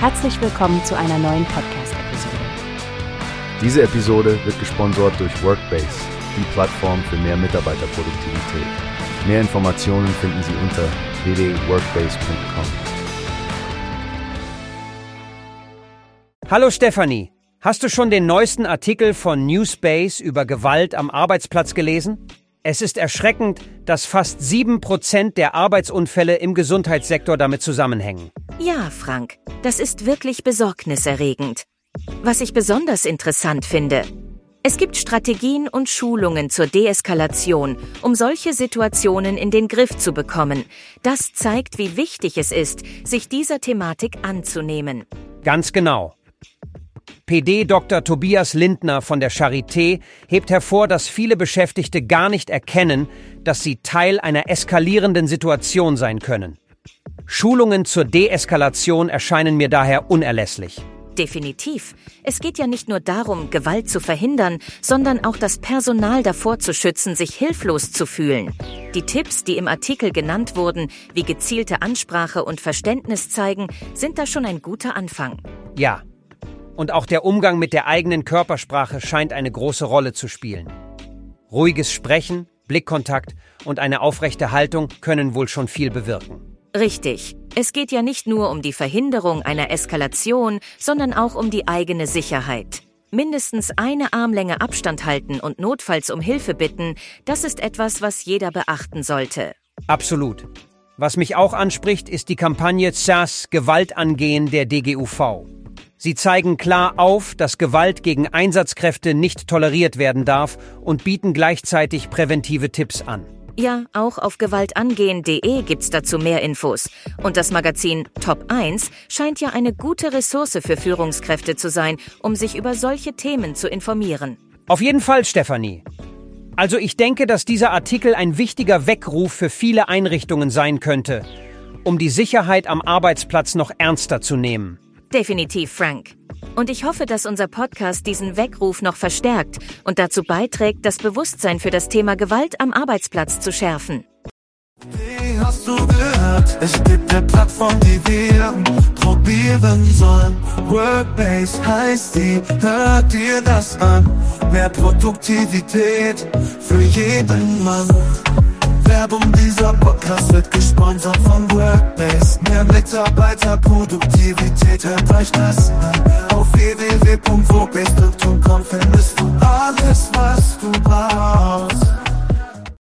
Herzlich willkommen zu einer neuen Podcast-Episode. Diese Episode wird gesponsert durch Workbase, die Plattform für mehr Mitarbeiterproduktivität. Mehr Informationen finden Sie unter www.workbase.com. Hallo Stefanie, hast du schon den neuesten Artikel von Newspace über Gewalt am Arbeitsplatz gelesen? Es ist erschreckend, dass fast sieben Prozent der Arbeitsunfälle im Gesundheitssektor damit zusammenhängen. Ja, Frank, das ist wirklich besorgniserregend. Was ich besonders interessant finde, es gibt Strategien und Schulungen zur Deeskalation, um solche Situationen in den Griff zu bekommen. Das zeigt, wie wichtig es ist, sich dieser Thematik anzunehmen. Ganz genau. PD Dr. Tobias Lindner von der Charité hebt hervor, dass viele Beschäftigte gar nicht erkennen, dass sie Teil einer eskalierenden Situation sein können. Schulungen zur Deeskalation erscheinen mir daher unerlässlich. Definitiv. Es geht ja nicht nur darum, Gewalt zu verhindern, sondern auch das Personal davor zu schützen, sich hilflos zu fühlen. Die Tipps, die im Artikel genannt wurden, wie gezielte Ansprache und Verständnis zeigen, sind da schon ein guter Anfang. Ja. Und auch der Umgang mit der eigenen Körpersprache scheint eine große Rolle zu spielen. Ruhiges Sprechen, Blickkontakt und eine aufrechte Haltung können wohl schon viel bewirken. Richtig. Es geht ja nicht nur um die Verhinderung einer Eskalation, sondern auch um die eigene Sicherheit. Mindestens eine Armlänge Abstand halten und notfalls um Hilfe bitten, das ist etwas, was jeder beachten sollte. Absolut. Was mich auch anspricht, ist die Kampagne ZAS Gewalt angehen der DGUV. Sie zeigen klar auf, dass Gewalt gegen Einsatzkräfte nicht toleriert werden darf und bieten gleichzeitig präventive Tipps an. Ja, auch auf gewaltangehen.de gibt's dazu mehr Infos. Und das Magazin Top 1 scheint ja eine gute Ressource für Führungskräfte zu sein, um sich über solche Themen zu informieren. Auf jeden Fall, Stefanie. Also ich denke, dass dieser Artikel ein wichtiger Weckruf für viele Einrichtungen sein könnte, um die Sicherheit am Arbeitsplatz noch ernster zu nehmen. Definitiv, Frank. Und ich hoffe, dass unser Podcast diesen Weckruf noch verstärkt und dazu beiträgt, das Bewusstsein für das Thema Gewalt am Arbeitsplatz zu schärfen. Wie hast du gehört? Es gibt eine Plattform, die wir probieren sollen. Workbase heißt die, hört dir das an. Mehr Produktivität für jeden Mann. Werbung, dieser Podcast wird gesponsert von Workbase. Mehr Mitarbeiterproduktivität, hört euch das an. Auf www.workbase.com findest du alles, was du brauchst.